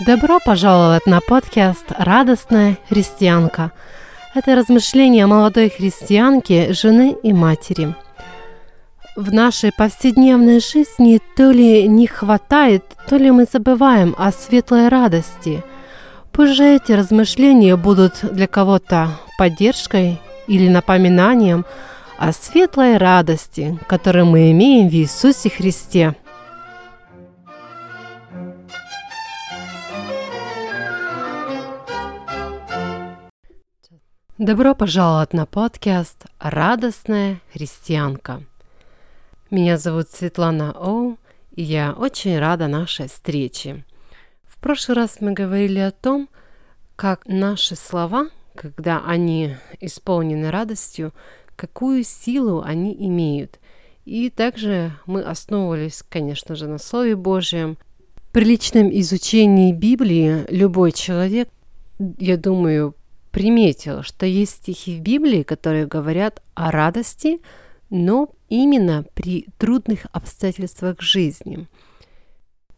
Добро пожаловать на подкаст «Радостная христианка». Это размышления молодой христианки, жены и матери. В нашей повседневной жизни то ли не хватает, то ли мы забываем о светлой радости. Пусть эти размышления будут для кого-то поддержкой или напоминанием о светлой радости, которую мы имеем в Иисусе Христе – Добро пожаловать на подкаст «Радостная христианка». Меня зовут Светлана Оу, и я очень рада нашей встрече. В прошлый раз мы говорили о том, как наши слова, когда они исполнены радостью, какую силу они имеют. И также мы основывались, конечно же, на Слове Божьем. При личном изучении Библии любой человек, я думаю, приметил, что есть стихи в Библии, которые говорят о радости, но именно при трудных обстоятельствах жизни.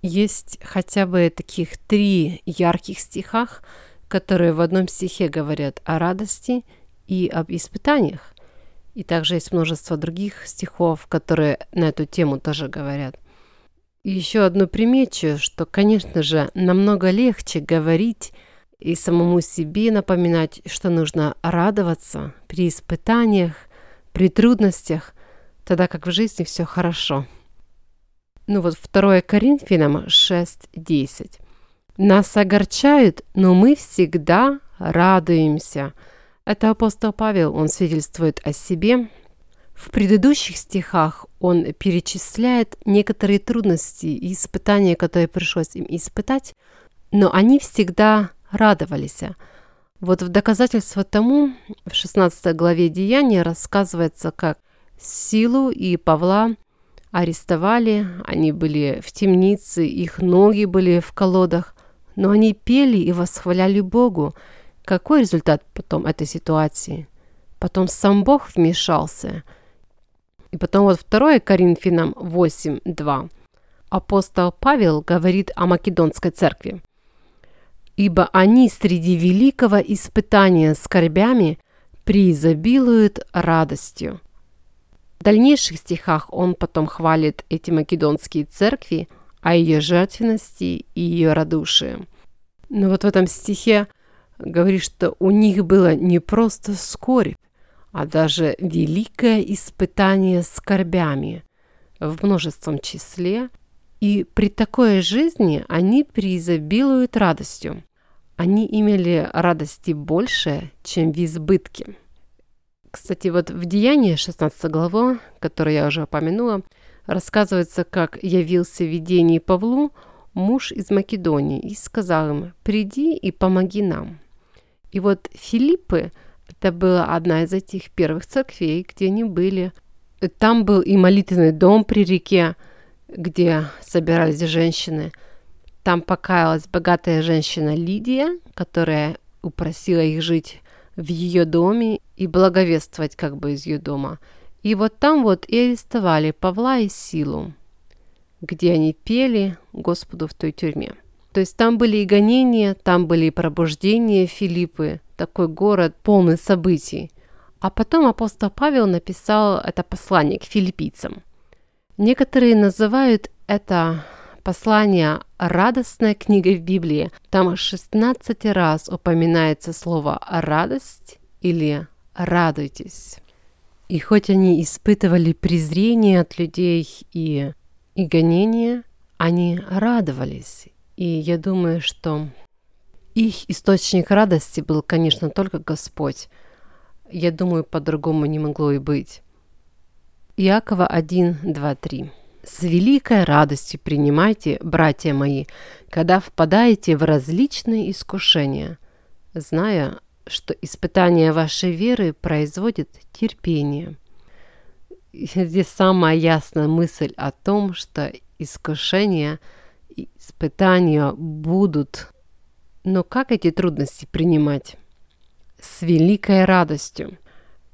Есть хотя бы таких три ярких стихах, которые в одном стихе говорят о радости и об испытаниях. И также есть множество других стихов, которые на эту тему тоже говорят. И еще одну примечу, что, конечно же, намного легче говорить и самому себе напоминать, что нужно радоваться при испытаниях, при трудностях, тогда как в жизни все хорошо. Ну вот 2 Коринфянам 6.10. Нас огорчают, но мы всегда радуемся. Это апостол Павел, он свидетельствует о себе. В предыдущих стихах он перечисляет некоторые трудности и испытания, которые пришлось им испытать, но они всегда радовались. Вот в доказательство тому в 16 главе Деяния рассказывается, как Силу и Павла арестовали, они были в темнице, их ноги были в колодах, но они пели и восхваляли Богу. Какой результат потом этой ситуации? Потом сам Бог вмешался. И потом вот 2 Коринфянам 8.2. Апостол Павел говорит о Македонской церкви ибо они среди великого испытания скорбями преизобилуют радостью. В дальнейших стихах он потом хвалит эти македонские церкви о ее жертвенности и ее радушии. Но вот в этом стихе говорит, что у них было не просто скорбь, а даже великое испытание скорбями в множественном числе, и при такой жизни они преизобилуют радостью они имели радости больше, чем в избытке. Кстати, вот в Деянии 16 глава, которую я уже упомянула, рассказывается, как явился в видении Павлу муж из Македонии и сказал им, приди и помоги нам. И вот Филиппы, это была одна из этих первых церквей, где они были. Там был и молитвенный дом при реке, где собирались женщины – там покаялась богатая женщина Лидия, которая упросила их жить в ее доме и благовествовать как бы из ее дома. И вот там вот и арестовали Павла и Силу, где они пели Господу в той тюрьме. То есть там были и гонения, там были и пробуждения Филиппы, такой город полный событий. А потом апостол Павел написал это послание к филиппийцам. Некоторые называют это послание «Радостная книга в Библии». Там 16 раз упоминается слово «радость» или «радуйтесь». И хоть они испытывали презрение от людей и, и гонение, они радовались. И я думаю, что их источник радости был, конечно, только Господь. Я думаю, по-другому не могло и быть. Иакова 1, 2, 3. С великой радостью принимайте, братья мои, когда впадаете в различные искушения, зная, что испытание вашей веры производит терпение. Здесь самая ясная мысль о том, что искушения и испытания будут. Но как эти трудности принимать? С великой радостью.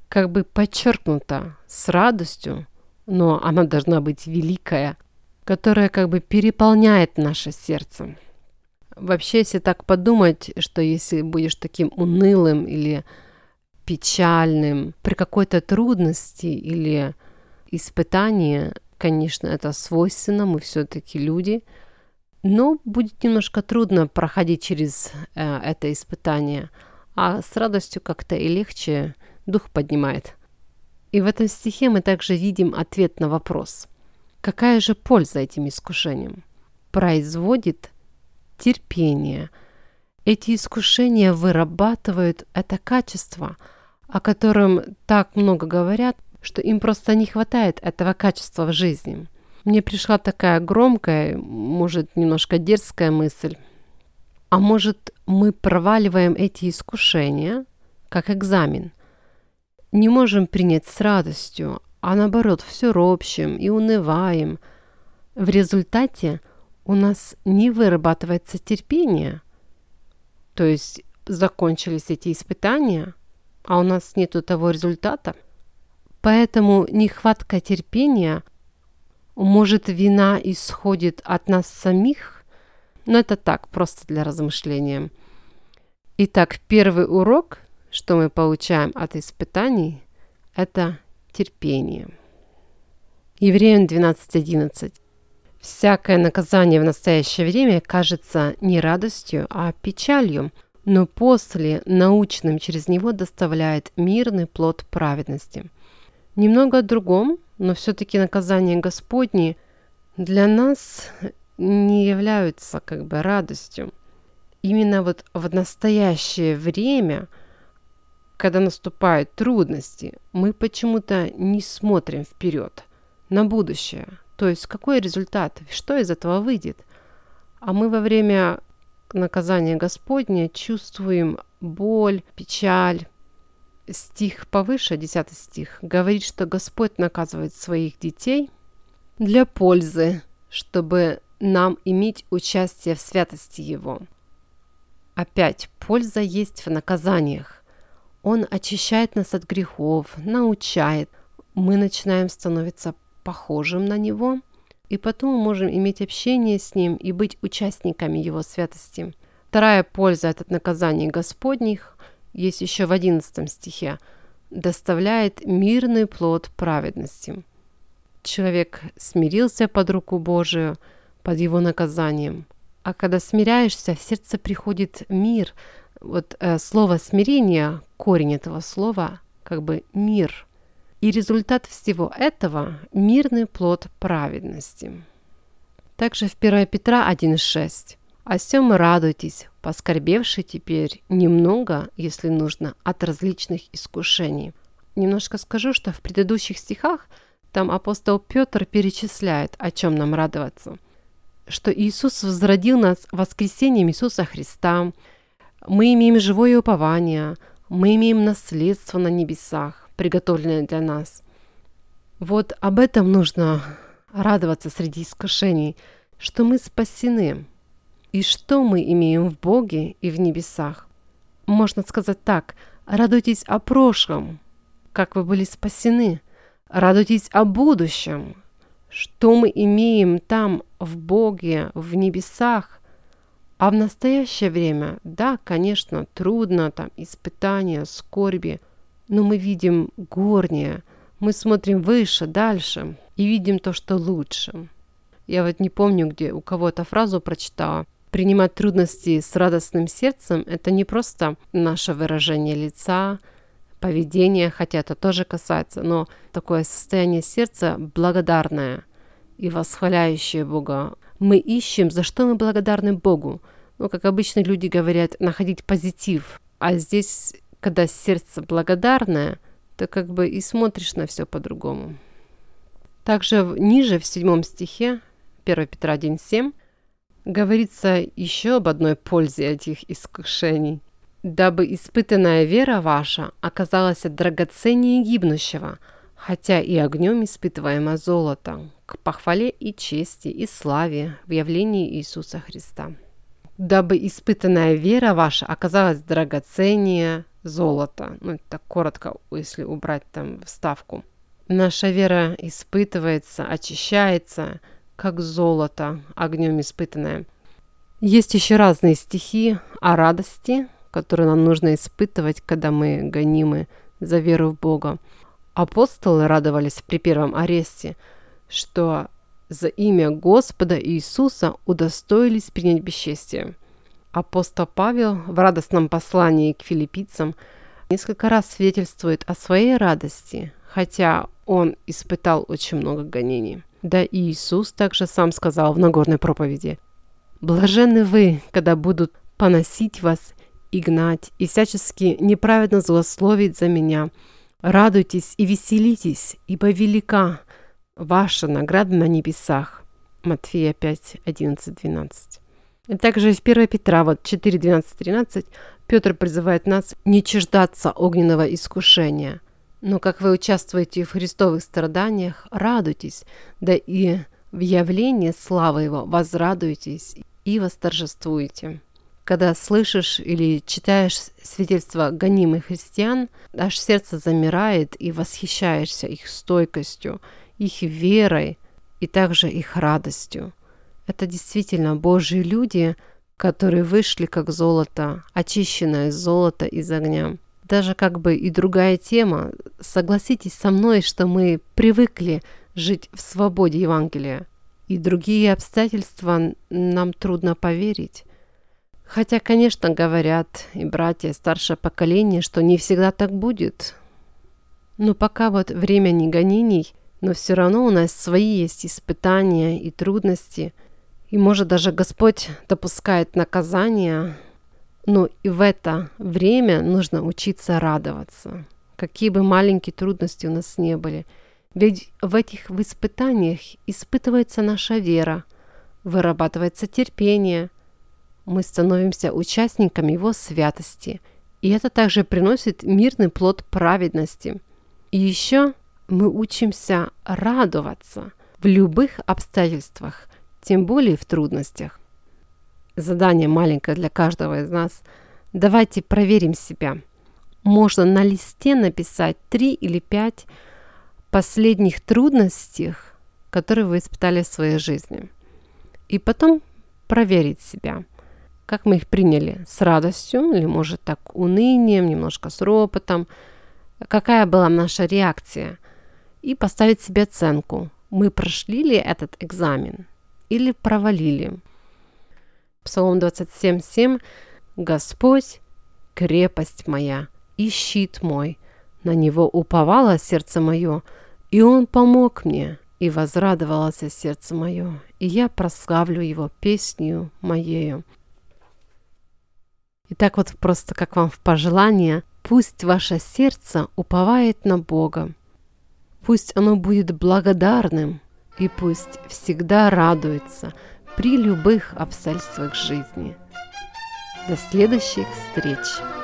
Как бы подчеркнуто, с радостью – но она должна быть великая, которая как бы переполняет наше сердце. Вообще, если так подумать, что если будешь таким унылым или печальным при какой-то трудности или испытании, конечно, это свойственно, мы все-таки люди, но будет немножко трудно проходить через э, это испытание, а с радостью как-то и легче дух поднимает. И в этом стихе мы также видим ответ на вопрос. Какая же польза этим искушениям? Производит терпение. Эти искушения вырабатывают это качество – о котором так много говорят, что им просто не хватает этого качества в жизни. Мне пришла такая громкая, может, немножко дерзкая мысль. А может, мы проваливаем эти искушения, как экзамен? Не можем принять с радостью, а наоборот, все ропщим и унываем. В результате у нас не вырабатывается терпение. То есть закончились эти испытания – а у нас нету того результата. Поэтому нехватка терпения, может, вина исходит от нас самих, но это так, просто для размышления. Итак, первый урок, что мы получаем от испытаний, это терпение. Евреям 12.11. Всякое наказание в настоящее время кажется не радостью, а печалью – но после научным через него доставляет мирный плод праведности. Немного о другом, но все-таки наказания Господни для нас не являются как бы радостью. Именно вот в настоящее время, когда наступают трудности, мы почему-то не смотрим вперед, на будущее. То есть какой результат, что из этого выйдет. А мы во время наказания Господня чувствуем боль, печаль. Стих повыше, 10 стих, говорит, что Господь наказывает своих детей для пользы, чтобы нам иметь участие в святости Его. Опять, польза есть в наказаниях. Он очищает нас от грехов, научает. Мы начинаем становиться похожим на Него – и потом мы можем иметь общение с Ним и быть участниками Его святости. Вторая польза от наказаний Господних есть еще в 11 стихе. «Доставляет мирный плод праведности». Человек смирился под руку Божию, под его наказанием. А когда смиряешься, в сердце приходит мир. Вот э, слово смирение, корень этого слова, как бы мир – и результат всего этого – мирный плод праведности. Также в 1 Петра 1,6. «О сем радуйтесь, поскорбевши теперь немного, если нужно, от различных искушений». Немножко скажу, что в предыдущих стихах там апостол Петр перечисляет, о чем нам радоваться. Что Иисус возродил нас воскресением Иисуса Христа, мы имеем живое упование, мы имеем наследство на небесах, приготовленное для нас. Вот об этом нужно радоваться среди искушений, что мы спасены, и что мы имеем в Боге и в небесах. Можно сказать так, радуйтесь о прошлом, как вы были спасены, радуйтесь о будущем, что мы имеем там в Боге, в небесах, а в настоящее время, да, конечно, трудно, там испытания, скорби, но мы видим горнее, мы смотрим выше, дальше и видим то, что лучше. Я вот не помню, где у кого-то фразу прочитала. Принимать трудности с радостным сердцем – это не просто наше выражение лица, поведение, хотя это тоже касается, но такое состояние сердца благодарное и восхваляющее Бога. Мы ищем, за что мы благодарны Богу. Ну, как обычно люди говорят, находить позитив. А здесь когда сердце благодарное, то как бы и смотришь на все по-другому. Также ниже, в седьмом стихе, 1 Петра 1.7, говорится еще об одной пользе этих искушений. «Дабы испытанная вера ваша оказалась драгоценнее гибнущего, хотя и огнем испытываемо золото, к похвале и чести и славе в явлении Иисуса Христа. Дабы испытанная вера ваша оказалась драгоценнее золото. Ну, это коротко, если убрать там вставку. Наша вера испытывается, очищается, как золото, огнем испытанное. Есть еще разные стихи о радости, которые нам нужно испытывать, когда мы гонимы за веру в Бога. Апостолы радовались при первом аресте, что за имя Господа Иисуса удостоились принять бесчестие. Апостол Павел в радостном послании к филиппийцам несколько раз свидетельствует о своей радости, хотя он испытал очень много гонений. Да и Иисус также сам сказал в Нагорной проповеди, «Блаженны вы, когда будут поносить вас и гнать, и всячески неправедно злословить за меня. Радуйтесь и веселитесь, ибо велика ваша награда на небесах». Матфея 5, 11, 12. И также в 1 Петра вот 4, 12, 13 Петр призывает нас не чуждаться огненного искушения. Но как вы участвуете в христовых страданиях, радуйтесь, да и в явлении славы Его возрадуйтесь и восторжествуете. Когда слышишь или читаешь свидетельства гонимых христиан, аж сердце замирает и восхищаешься их стойкостью, их верой и также их радостью. Это действительно Божьи люди, которые вышли как золото, очищенное золото из огня. Даже как бы и другая тема. Согласитесь со мной, что мы привыкли жить в свободе Евангелия. И другие обстоятельства нам трудно поверить. Хотя, конечно, говорят и братья, старшее поколение, что не всегда так будет. Но пока вот время не гонений, но все равно у нас свои есть испытания и трудности – и может даже Господь допускает наказание, но и в это время нужно учиться радоваться. Какие бы маленькие трудности у нас не были. Ведь в этих испытаниях испытывается наша вера, вырабатывается терпение. Мы становимся участниками Его святости. И это также приносит мирный плод праведности. И еще мы учимся радоваться в любых обстоятельствах – тем более в трудностях. Задание маленькое для каждого из нас. Давайте проверим себя. Можно на листе написать три или пять последних трудностей, которые вы испытали в своей жизни. И потом проверить себя, как мы их приняли, с радостью или, может, так, унынием, немножко с ропотом, какая была наша реакция, и поставить себе оценку, мы прошли ли этот экзамен или провалили. Псалом 27.7 «Господь – крепость моя и щит мой, на Него уповало сердце мое, и Он помог мне, и возрадовалось сердце мое, и я прославлю Его песню моею». Итак, вот просто как вам в пожелание, пусть ваше сердце уповает на Бога, пусть оно будет благодарным – и пусть всегда радуется при любых обстоятельствах жизни. До следующих встреч!